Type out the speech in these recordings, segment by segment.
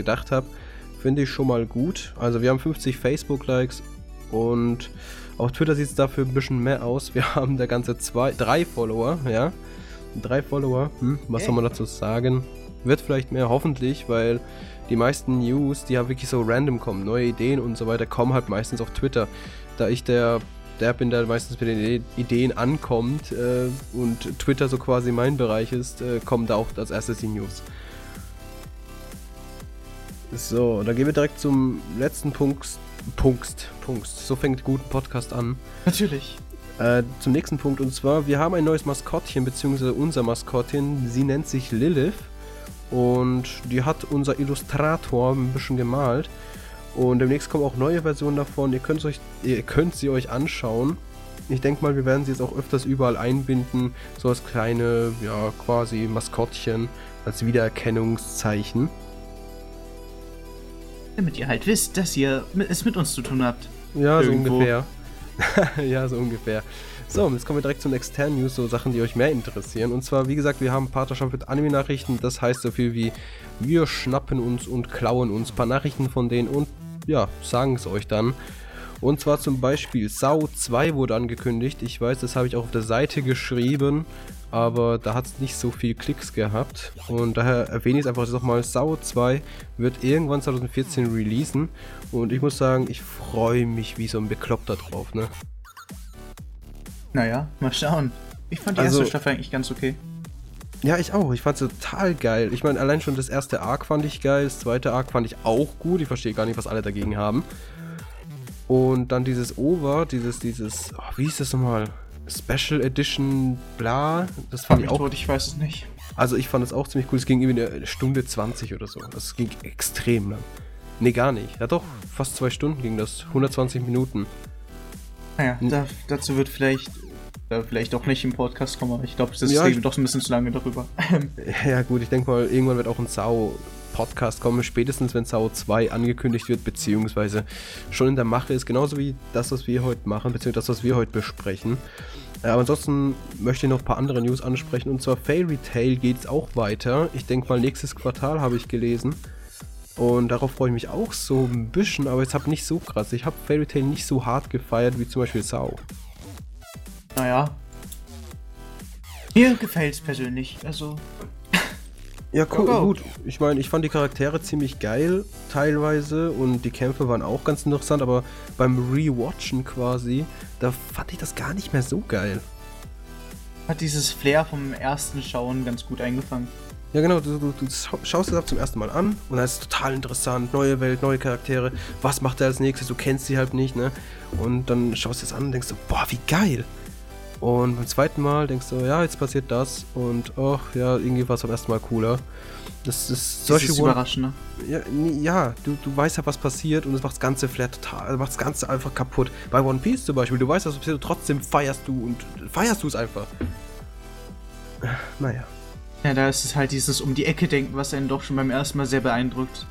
gedacht habe. Finde ich schon mal gut. Also wir haben 50 Facebook-Likes und auf Twitter sieht es dafür ein bisschen mehr aus. Wir haben da ganze zwei, drei Follower, ja. Drei Follower. Hm, was soll man dazu sagen? Wird vielleicht mehr, hoffentlich, weil die meisten News, die ja wirklich so random kommen, neue Ideen und so weiter, kommen halt meistens auf Twitter. Da ich der, der bin, der meistens mit den Ideen ankommt äh, und Twitter so quasi mein Bereich ist, äh, kommen da auch als erstes die News. So, dann gehen wir direkt zum letzten Punkt. Punkt. Punkt. So fängt guten Podcast an. Natürlich. Äh, zum nächsten Punkt und zwar, wir haben ein neues Maskottchen, beziehungsweise unser Maskottchen. Sie nennt sich Lilith und die hat unser Illustrator ein bisschen gemalt. Und demnächst kommen auch neue Versionen davon. Ihr könnt, euch, ihr könnt sie euch anschauen. Ich denke mal, wir werden sie jetzt auch öfters überall einbinden, so als kleine, ja, quasi Maskottchen, als Wiedererkennungszeichen. Damit ihr halt wisst, dass ihr es mit uns zu tun habt. Ja, Irgendwo. so ungefähr. ja, so ungefähr. So, jetzt kommen wir direkt zu den externen News, so Sachen, die euch mehr interessieren. Und zwar, wie gesagt, wir haben Partnerschaft mit Anime-Nachrichten. Das heißt so viel wie, wir schnappen uns und klauen uns ein paar Nachrichten von denen und ja, sagen es euch dann. Und zwar zum Beispiel Sau 2 wurde angekündigt. Ich weiß, das habe ich auch auf der Seite geschrieben, aber da hat es nicht so viel Klicks gehabt. Und daher erwähne ich es einfach nochmal. Sau 2 wird irgendwann 2014 releasen. Und ich muss sagen, ich freue mich wie so ein Bekloppter drauf, ne? Naja, mal schauen. Ich fand die also, erste Staffel eigentlich ganz okay. Ja, ich auch. Ich fand es total geil. Ich meine, allein schon das erste Arc fand ich geil, das zweite Arc fand ich auch gut. Ich verstehe gar nicht, was alle dagegen haben. Und dann dieses Over, dieses, dieses, oh, wie hieß das nochmal? Special Edition, bla. Das fand ich auch. Tot, ich weiß es nicht. Also ich fand es auch ziemlich cool. Es ging irgendwie eine Stunde 20 oder so. Das ging extrem lang. Nee, gar nicht. Ja doch, fast zwei Stunden ging das. 120 Minuten. Naja, da, dazu wird vielleicht äh, vielleicht auch nicht im Podcast kommen, aber ich glaube, das ja, reden doch ein bisschen zu lange darüber. ja gut, ich denke mal, irgendwann wird auch ein Sau Podcast kommen, spätestens wenn Sao 2 angekündigt wird, beziehungsweise schon in der Mache ist, genauso wie das, was wir heute machen, beziehungsweise das, was wir heute besprechen. Äh, aber ansonsten möchte ich noch ein paar andere News ansprechen, und zwar Fairy Tail geht es auch weiter. Ich denke mal, nächstes Quartal habe ich gelesen. Und darauf freue ich mich auch so ein bisschen, aber jetzt habe nicht so krass. Ich habe Fairy Tail nicht so hart gefeiert wie zum Beispiel Sao. Naja. Mir gefällt es persönlich, also. Ja, cool, oh, gut. Ich meine, ich fand die Charaktere ziemlich geil, teilweise, und die Kämpfe waren auch ganz interessant, aber beim Rewatchen quasi, da fand ich das gar nicht mehr so geil. Hat dieses Flair vom ersten Schauen ganz gut eingefangen. Ja, genau, du, du, du schaust es ab zum ersten Mal an und dann ist es total interessant, neue Welt, neue Charaktere, was macht er als nächstes, du kennst sie halt nicht, ne? Und dann schaust du es an und denkst so, boah, wie geil! Und beim zweiten Mal denkst du, ja, jetzt passiert das und ach, ja, irgendwie war es beim ersten Mal cooler. Das ist solche das ist überraschend, Ja, ja du, du weißt ja, was passiert und es macht das ganze Flair total, macht das Ganze einfach kaputt. Bei One Piece zum Beispiel, du weißt, was passiert, trotzdem feierst du und feierst du es einfach. Naja. Ja, da ist es halt dieses um die Ecke denken, was einen doch schon beim ersten Mal sehr beeindruckt.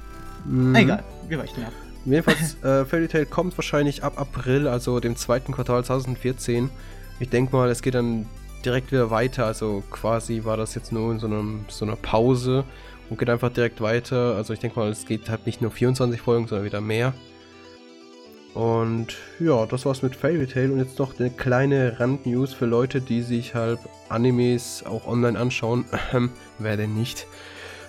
Mhm. Egal, wir weichen ab. Jedenfalls, äh, Fairy Tail kommt wahrscheinlich ab April, also dem zweiten Quartal 2014. Ich denke mal, es geht dann direkt wieder weiter. Also quasi war das jetzt nur in so, einem, so einer Pause und geht einfach direkt weiter. Also ich denke mal, es geht halt nicht nur 24 Folgen, sondern wieder mehr. Und ja, das war's mit Fairy Tail und jetzt noch eine kleine Randnews für Leute, die sich halt Animes auch online anschauen. Wer denn nicht?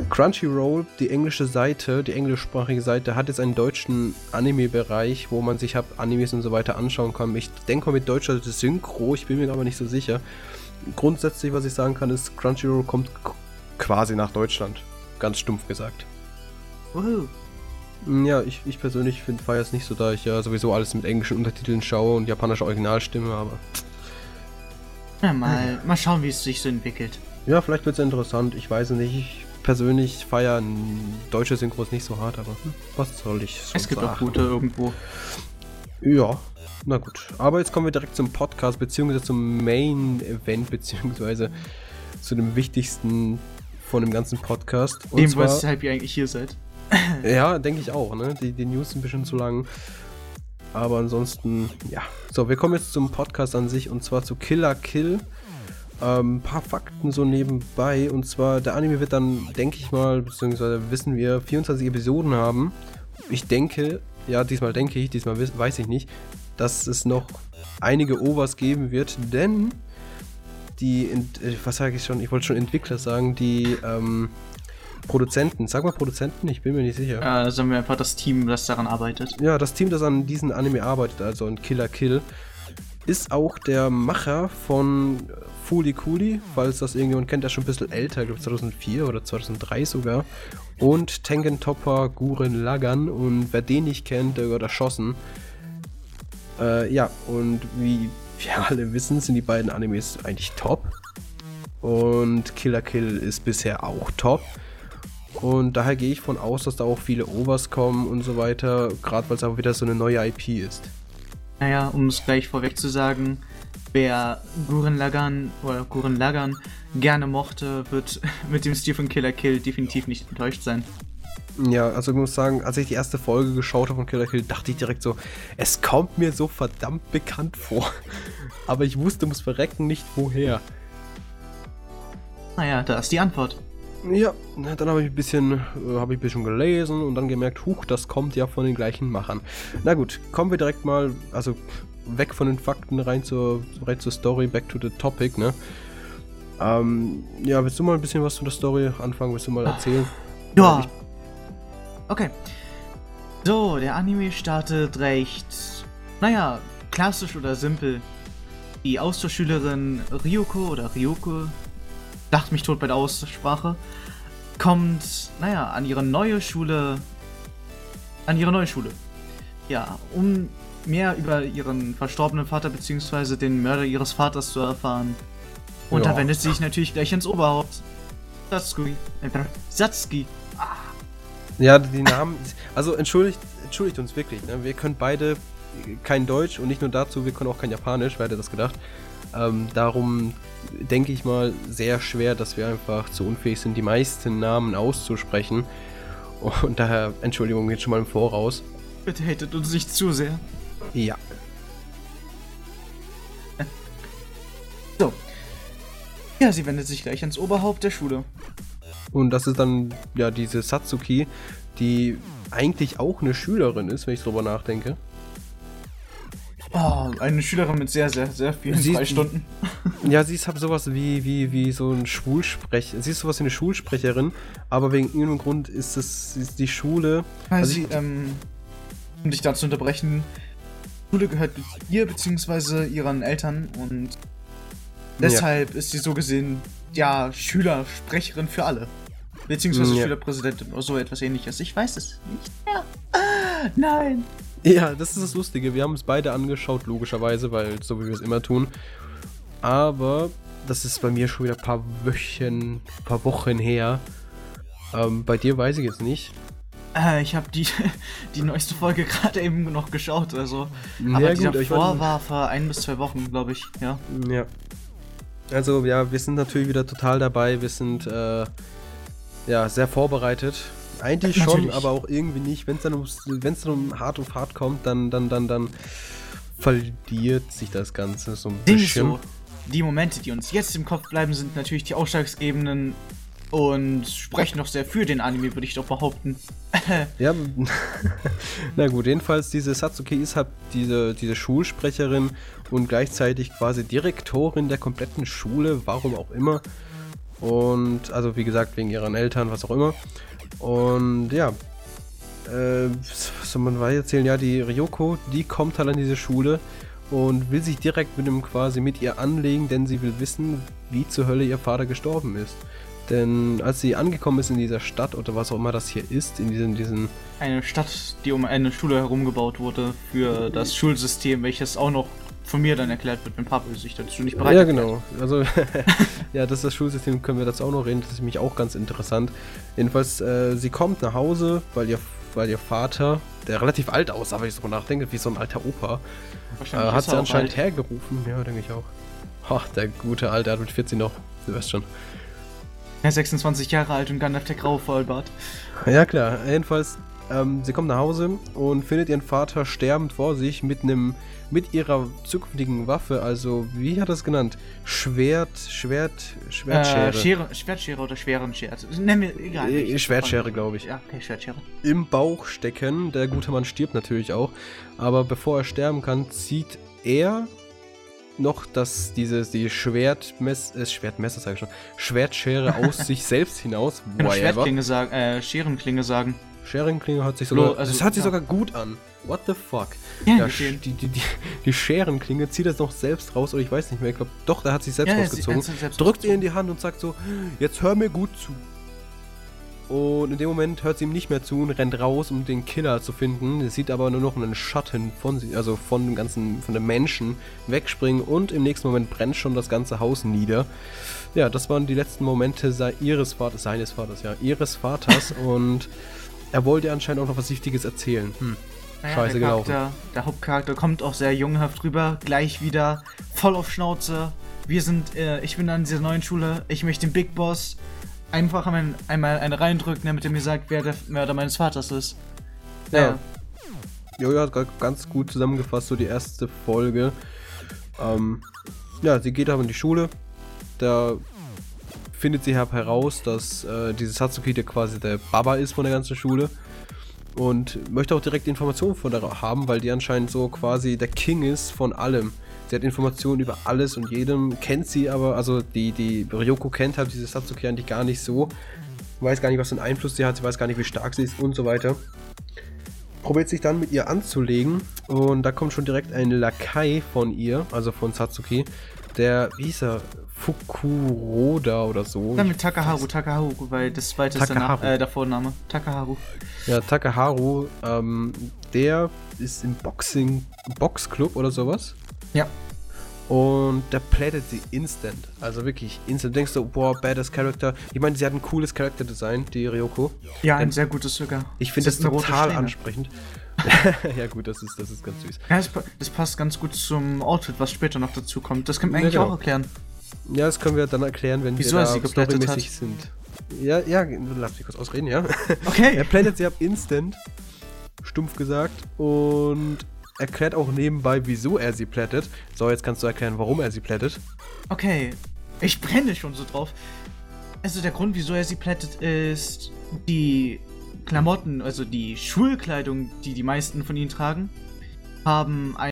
Crunchyroll, die englische Seite, die englischsprachige Seite, hat jetzt einen deutschen Anime-Bereich, wo man sich halt Animes und so weiter anschauen kann. Ich denke mal mit deutscher Synchro, ich bin mir aber nicht so sicher. Grundsätzlich, was ich sagen kann, ist, Crunchyroll kommt quasi nach Deutschland. Ganz stumpf gesagt. Woohoo. Ja, ich, ich persönlich finde Fires nicht so, da ich ja sowieso alles mit englischen Untertiteln schaue und japanischer Originalstimme, aber. Ja, mal, mal schauen, wie es sich so entwickelt. Ja, vielleicht wird es interessant, ich weiß nicht. Ich persönlich feiere deutsche Synchros nicht so hart, aber hm, was soll ich Es gibt sagen? auch gute irgendwo. Ja, na gut. Aber jetzt kommen wir direkt zum Podcast, beziehungsweise zum Main-Event, beziehungsweise zu dem wichtigsten von dem ganzen Podcast. Und Dem, weshalb ihr eigentlich hier seid. ja, denke ich auch, ne? Die, die News sind ein bisschen zu lang. Aber ansonsten, ja. So, wir kommen jetzt zum Podcast an sich und zwar zu Killer Kill. Ähm, ein paar Fakten so nebenbei. Und zwar, der Anime wird dann, denke ich mal, beziehungsweise wissen wir, 24 Episoden haben. Ich denke, ja, diesmal denke ich, diesmal weiß ich nicht, dass es noch einige Overs geben wird, denn die, äh, was sage ich schon, ich wollte schon Entwickler sagen, die ähm, Produzenten, sag mal Produzenten, ich bin mir nicht sicher. Ja, sagen wir einfach das Team, das daran arbeitet. Ja, das Team, das an diesem Anime arbeitet, also an Killer Kill, ist auch der Macher von Fuli Kuli, falls das irgendjemand kennt, der ist schon ein bisschen älter, ich glaube 2004 oder 2003 sogar. Und Tengen Topper Guren Lagan und wer den nicht kennt, der wird erschossen. Äh, ja, und wie wir alle wissen, sind die beiden Animes eigentlich top. Und Killer Kill ist bisher auch top. Und daher gehe ich von aus, dass da auch viele Overs kommen und so weiter, gerade weil es auch wieder so eine neue IP ist. Naja, um es gleich vorweg zu sagen, wer Guren Lagan oder Guren Lagan gerne mochte, wird mit dem Stil von Killer Kill definitiv nicht enttäuscht sein. Ja, also ich muss sagen, als ich die erste Folge geschaut habe von Killer Kill, dachte ich direkt so, es kommt mir so verdammt bekannt vor. Aber ich wusste ums Verrecken nicht woher. Naja, da ist die Antwort. Ja, dann habe ich ein bisschen, äh, habe ich ein bisschen gelesen und dann gemerkt, huch, das kommt ja von den gleichen Machern. Na gut, kommen wir direkt mal, also weg von den Fakten rein zur, rein zur Story, back to the topic, ne? Ähm, ja, willst du mal ein bisschen was zu der Story anfangen? Willst du mal erzählen? Ja. Okay. So, der Anime startet recht, naja, klassisch oder simpel. Die Austauschschülerin Ryoko oder Ryoko dachte mich tot bei der Aussprache, kommt, naja, an ihre neue Schule, an ihre neue Schule. Ja, um mehr über ihren verstorbenen Vater bzw. den Mörder ihres Vaters zu erfahren. Und ja. da wendet sie sich natürlich gleich ins Oberhaupt. Satsuki. Äh, Satsuki. Ah. Ja, die Namen. Also entschuldigt, entschuldigt uns wirklich. Ne? Wir können beide kein Deutsch und nicht nur dazu, wir können auch kein Japanisch, wer hätte das gedacht. Ähm, darum denke ich mal, sehr schwer, dass wir einfach zu unfähig sind, die meisten Namen auszusprechen. Und daher Entschuldigung jetzt schon mal im Voraus. Bitte hatet uns nicht zu sehr. Ja. So. Ja, sie wendet sich gleich ans Oberhaupt der Schule. Und das ist dann ja diese Satsuki, die eigentlich auch eine Schülerin ist, wenn ich drüber nachdenke. Oh, eine Schülerin mit sehr, sehr, sehr vielen sie, Freistunden. Ja, sie ist halt sowas wie, wie, wie so ein Schulsprecher. Sie ist sowas wie eine Schulsprecherin, aber wegen irgendeinem Grund ist es ist die Schule. Also, sie, ähm, um dich da zu unterbrechen, die Schule gehört ihr bzw. ihren Eltern und deshalb ja. ist sie so gesehen ja Schülersprecherin für alle. Beziehungsweise ja. Schülerpräsidentin oder so etwas ähnliches. Ich weiß es nicht mehr. Ah, nein. Ja, das ist das Lustige. Wir haben es beide angeschaut, logischerweise, weil so wie wir es immer tun. Aber das ist bei mir schon wieder ein paar Wochen, paar Wochen her. Ähm, bei dir weiß ich jetzt nicht. Äh, ich habe die, die neueste Folge gerade eben noch geschaut, also. Ja, aber gut, die davor war vor ein bis zwei Wochen, glaube ich, ja. Ja. Also, ja, wir sind natürlich wieder total dabei. Wir sind, äh, ja, sehr vorbereitet eigentlich schon, Natürlich. aber auch irgendwie nicht. Wenn es dann, dann um hart auf hart kommt, dann, dann, dann, dann verliert sich das Ganze so ein bisschen. So. Die Momente, die uns jetzt im Kopf bleiben, sind natürlich die ausschlaggebenden und sprechen noch sehr für den Anime, würde ich doch behaupten. ja, na gut, jedenfalls diese Satsuki ist halt diese, diese Schulsprecherin und gleichzeitig quasi Direktorin der kompletten Schule, warum auch immer. Und also wie gesagt, wegen ihren Eltern, was auch immer. Und ja, äh, was soll man weiter erzählen? Ja, die Ryoko, die kommt halt an diese Schule und will sich direkt mit dem quasi mit ihr anlegen, denn sie will wissen, wie zur Hölle ihr Vater gestorben ist. Denn als sie angekommen ist in dieser Stadt oder was auch immer das hier ist, in diesen, diesen eine Stadt, die um eine Schule herum gebaut wurde für das Schulsystem, welches auch noch von mir dann erklärt wird, wenn Papa sich dazu nicht bereit Ja, genau. Also, ja, das ist das Schulsystem, können wir dazu auch noch reden. Das ist nämlich auch ganz interessant. Jedenfalls, äh, sie kommt nach Hause, weil ihr, weil ihr Vater, der relativ alt aussah, wenn ich so nachdenke, wie so ein alter Opa, äh, hat sie anscheinend alt. hergerufen. Ja, denke ich auch. Ach, der gute Alte, hat mit 14 noch, du weißt schon. Er ist 26 Jahre alt und Gandalf der Graue Vollbart. Ja, klar. Jedenfalls ähm, sie kommt nach Hause und findet ihren Vater sterbend vor sich mit einem mit ihrer zukünftigen Waffe, also wie hat er es genannt? Schwert, Schwert, Schwertschere. Äh, Schere, Schwertschere oder Schwerenschere. Also, nenn mir, egal. Äh, Schwertschere, davon. glaub ich. Ja, okay, Schwertschere. Im Bauch stecken. Der gute Mann stirbt natürlich auch. Aber bevor er sterben kann, zieht er noch das, dieses, die Schwertmess, äh, Schwertmesser, sag ich schon, Schwertschere aus sich selbst hinaus. Whatever. Schwertklinge sagen, äh, Scherenklinge sagen. Scherenklinge hört sich sogar, also, das hört sich ja. sogar gut an. What the fuck? Ja, Ja, die, die, die, die Scherenklinge zieht das noch selbst raus, oder ich weiß nicht mehr, ich glaube, doch, der hat sich selbst Ja, rausgezogen. sie- selbst drückt ihr in rausgezogen. die Hand und sagt so, jetzt hör mir gut zu. Und in dem Moment hört sie ihm nicht mehr zu und rennt raus, um den Killer zu finden. Sie sieht aber nur noch einen Schatten von sie, also von dem ganzen, von den Menschen wegspringen und im nächsten Moment brennt schon das ganze Haus nieder. Ja, das waren die letzten Momente ihres Vaters, seines Vaters, ja, ihres Vaters und er wollte anscheinend auch noch was Wichtiges erzählen. Hm. Naja, Scheiße der, gelaufen. Charakter, der Hauptcharakter kommt auch sehr jungenhaft rüber, gleich wieder voll auf Schnauze. Wir sind, äh, ich bin an dieser neuen Schule, ich möchte den Big Boss einfach einmal, einmal eine reindrücken, damit er mir sagt, wer der Mörder meines Vaters ist. Ja. Jojo hat gerade ganz gut zusammengefasst, so die erste Folge. Ähm, ja, sie geht aber in die Schule. Da findet sie her- heraus, dass äh, diese Satsuki der quasi der Baba ist von der ganzen Schule. Und möchte auch direkt Informationen von der haben, weil die anscheinend so quasi der King ist von allem. Sie hat Informationen über alles und jedem, kennt sie aber, also die, die Ryoko kennt halt diese Satsuki eigentlich gar nicht so. Weiß gar nicht, was für einen Einfluss sie hat, sie weiß gar nicht, wie stark sie ist und so weiter probiert sich dann mit ihr anzulegen und da kommt schon direkt ein Lakai von ihr, also von Satsuki, der, wie hieß er, Fukuroda oder so. Dann mit Takaharu, Takaharu, weil das zweite ist der, Na Takaharu. äh, der Vorname. Takaharu. Ja, Takaharu, ähm, der ist im Boxing, Boxclub oder sowas. Ja. Und der plättet sie instant. Also wirklich instant. Denkst du, boah, badass Character. Ich meine, sie hat ein cooles Charakterdesign, die Ryoko. Ja, ein Denn- sehr gutes sogar. Ich finde das, total ansprechend. ja gut, das ist, das ist ganz süß. Ja, das, das passt ganz gut zum Outfit, was später noch dazu kommt. Das man Ja, eigentlich genau. auch erklären. Ja, das können wir dann erklären, wenn Wieso wir da storymäßig hat. sind. Ja, ja, lass mich kurz ausreden, ja. Okay. er plättet sie ab instant, stumpf gesagt, und erklärt auch nebenbei, wieso er sie plättet. So, jetzt kannst du erklären, warum er sie plättet. Okay, ich brenne schon so drauf. Also der Grund, wieso er sie plättet, ist die Klamotten, also die Schulkleidung, die die meisten von ihnen tragen, haben